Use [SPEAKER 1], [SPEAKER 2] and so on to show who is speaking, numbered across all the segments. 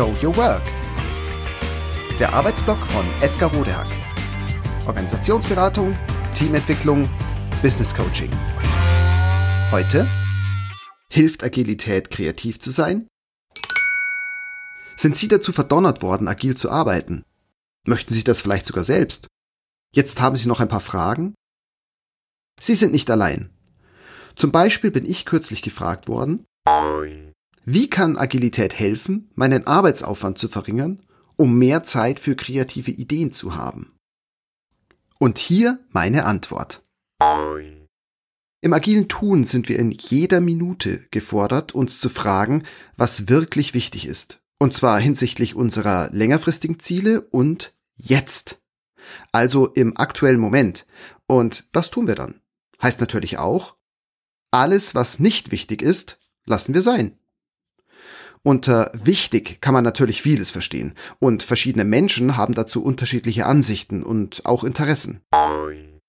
[SPEAKER 1] Show Your Work. Der Arbeitsblock von Edgar Rodehack. Organisationsberatung, Teamentwicklung, Business Coaching. Heute Hilft Agilität kreativ zu sein? Sind Sie dazu verdonnert worden, agil zu arbeiten? Möchten Sie das vielleicht sogar selbst? Jetzt haben Sie noch ein paar Fragen? Sie sind nicht allein. Zum Beispiel bin ich kürzlich gefragt worden, wie kann Agilität helfen, meinen Arbeitsaufwand zu verringern, um mehr Zeit für kreative Ideen zu haben? Und hier meine Antwort. Im agilen Tun sind wir in jeder Minute gefordert, uns zu fragen, was wirklich wichtig ist. Und zwar hinsichtlich unserer längerfristigen Ziele und jetzt. Also im aktuellen Moment. Und das tun wir dann. Heißt natürlich auch, alles, was nicht wichtig ist, lassen wir sein. Unter wichtig kann man natürlich vieles verstehen und verschiedene Menschen haben dazu unterschiedliche Ansichten und auch Interessen.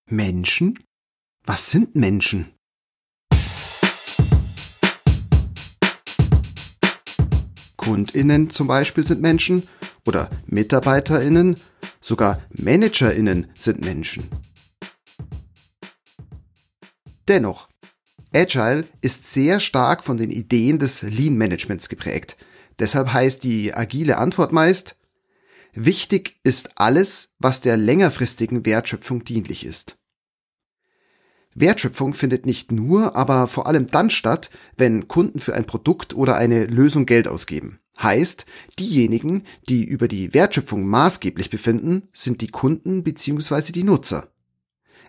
[SPEAKER 1] Menschen? Was sind Menschen? Kundinnen zum Beispiel sind Menschen oder Mitarbeiterinnen, sogar Managerinnen sind Menschen. Dennoch, Agile ist sehr stark von den Ideen des Lean Managements geprägt. Deshalb heißt die agile Antwort meist, wichtig ist alles, was der längerfristigen Wertschöpfung dienlich ist. Wertschöpfung findet nicht nur, aber vor allem dann statt, wenn Kunden für ein Produkt oder eine Lösung Geld ausgeben. Heißt, diejenigen, die über die Wertschöpfung maßgeblich befinden, sind die Kunden bzw. die Nutzer.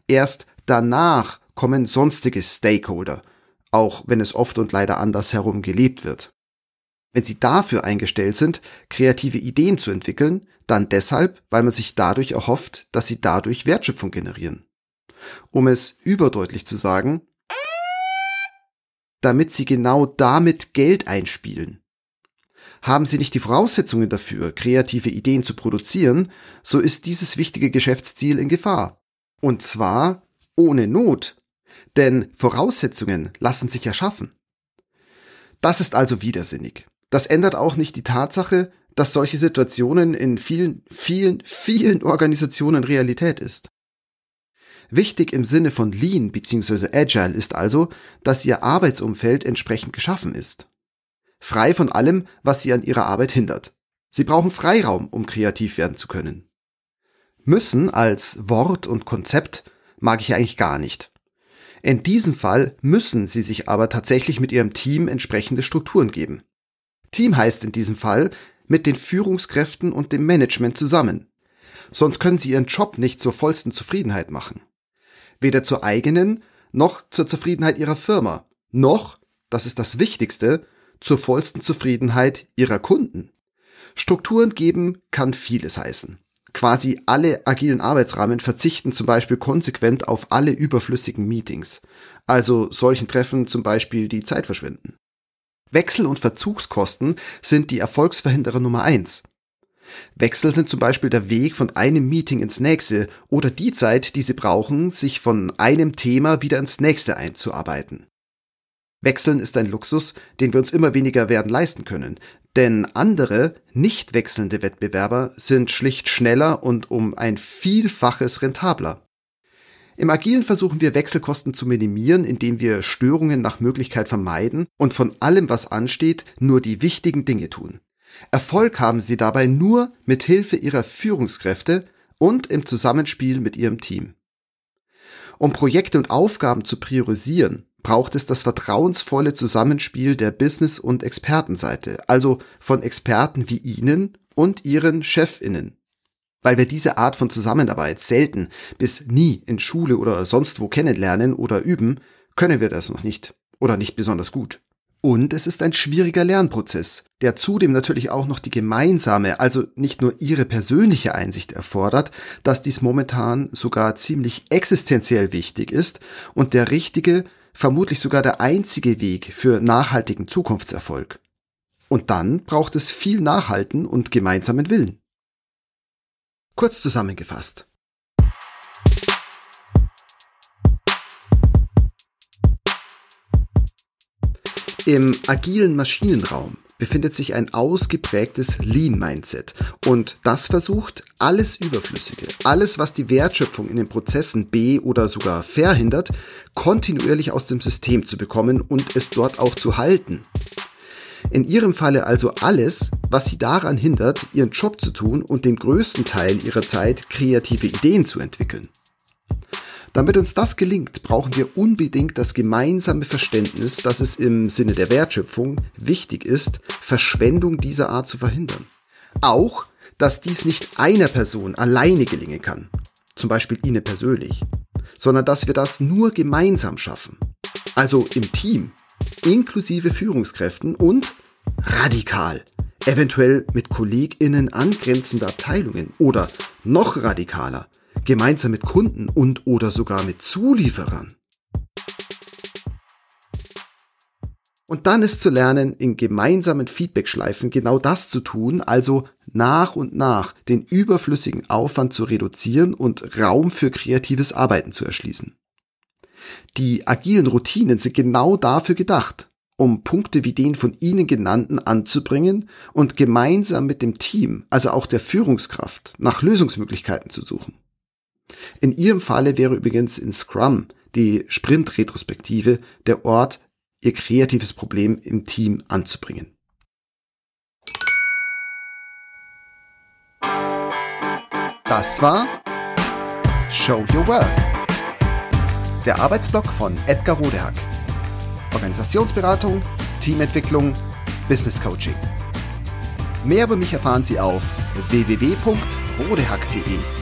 [SPEAKER 1] Erst danach kommen sonstige Stakeholder, auch wenn es oft und leider andersherum gelebt wird. Wenn sie dafür eingestellt sind, kreative Ideen zu entwickeln, dann deshalb, weil man sich dadurch erhofft, dass sie dadurch Wertschöpfung generieren. Um es überdeutlich zu sagen, damit sie genau damit Geld einspielen. Haben sie nicht die Voraussetzungen dafür, kreative Ideen zu produzieren, so ist dieses wichtige Geschäftsziel in Gefahr. Und zwar ohne Not, denn Voraussetzungen lassen sich erschaffen. Das ist also widersinnig. Das ändert auch nicht die Tatsache, dass solche Situationen in vielen, vielen, vielen Organisationen Realität ist. Wichtig im Sinne von Lean bzw. Agile ist also, dass Ihr Arbeitsumfeld entsprechend geschaffen ist. Frei von allem, was Sie an Ihrer Arbeit hindert. Sie brauchen Freiraum, um kreativ werden zu können. Müssen als Wort und Konzept mag ich eigentlich gar nicht. In diesem Fall müssen Sie sich aber tatsächlich mit Ihrem Team entsprechende Strukturen geben. Team heißt in diesem Fall mit den Führungskräften und dem Management zusammen. Sonst können Sie Ihren Job nicht zur vollsten Zufriedenheit machen. Weder zur eigenen noch zur Zufriedenheit Ihrer Firma, noch, das ist das Wichtigste, zur vollsten Zufriedenheit Ihrer Kunden. Strukturen geben kann vieles heißen. Quasi alle agilen Arbeitsrahmen verzichten zum Beispiel konsequent auf alle überflüssigen Meetings, also solchen Treffen zum Beispiel die Zeit verschwinden. Wechsel- und Verzugskosten sind die Erfolgsverhinderer Nummer eins. Wechsel sind zum Beispiel der Weg von einem Meeting ins nächste oder die Zeit, die sie brauchen, sich von einem Thema wieder ins nächste einzuarbeiten. Wechseln ist ein Luxus, den wir uns immer weniger werden leisten können, denn andere, nicht wechselnde Wettbewerber sind schlicht schneller und um ein Vielfaches rentabler. Im Agilen versuchen wir Wechselkosten zu minimieren, indem wir Störungen nach Möglichkeit vermeiden und von allem, was ansteht, nur die wichtigen Dinge tun. Erfolg haben sie dabei nur mit Hilfe ihrer Führungskräfte und im Zusammenspiel mit ihrem Team. Um Projekte und Aufgaben zu priorisieren, braucht es das vertrauensvolle Zusammenspiel der Business- und Expertenseite, also von Experten wie Ihnen und Ihren Chefinnen. Weil wir diese Art von Zusammenarbeit selten bis nie in Schule oder sonst wo kennenlernen oder üben, können wir das noch nicht oder nicht besonders gut. Und es ist ein schwieriger Lernprozess, der zudem natürlich auch noch die gemeinsame, also nicht nur ihre persönliche Einsicht erfordert, dass dies momentan sogar ziemlich existenziell wichtig ist und der richtige, vermutlich sogar der einzige Weg für nachhaltigen Zukunftserfolg. Und dann braucht es viel Nachhalten und gemeinsamen Willen. Kurz zusammengefasst. Im agilen Maschinenraum befindet sich ein ausgeprägtes Lean-Mindset und das versucht, alles Überflüssige, alles, was die Wertschöpfung in den Prozessen be- oder sogar verhindert, kontinuierlich aus dem System zu bekommen und es dort auch zu halten. In ihrem Falle also alles, was sie daran hindert, ihren Job zu tun und den größten Teil ihrer Zeit kreative Ideen zu entwickeln. Damit uns das gelingt, brauchen wir unbedingt das gemeinsame Verständnis, dass es im Sinne der Wertschöpfung wichtig ist, Verschwendung dieser Art zu verhindern. Auch, dass dies nicht einer Person alleine gelingen kann, zum Beispiel Ihnen persönlich, sondern dass wir das nur gemeinsam schaffen. Also im Team, inklusive Führungskräften und radikal, eventuell mit KollegInnen angrenzender Abteilungen oder noch radikaler, gemeinsam mit Kunden und oder sogar mit Zulieferern. Und dann ist zu lernen, in gemeinsamen Feedbackschleifen genau das zu tun, also nach und nach den überflüssigen Aufwand zu reduzieren und Raum für kreatives Arbeiten zu erschließen. Die agilen Routinen sind genau dafür gedacht, um Punkte wie den von Ihnen genannten anzubringen und gemeinsam mit dem Team, also auch der Führungskraft, nach Lösungsmöglichkeiten zu suchen. In Ihrem Falle wäre übrigens in Scrum die Sprint-Retrospektive der Ort, Ihr kreatives Problem im Team anzubringen. Das war Show Your Work. Der Arbeitsblock von Edgar Rodehack. Organisationsberatung, Teamentwicklung, Business Coaching. Mehr über mich erfahren Sie auf www.rodehack.de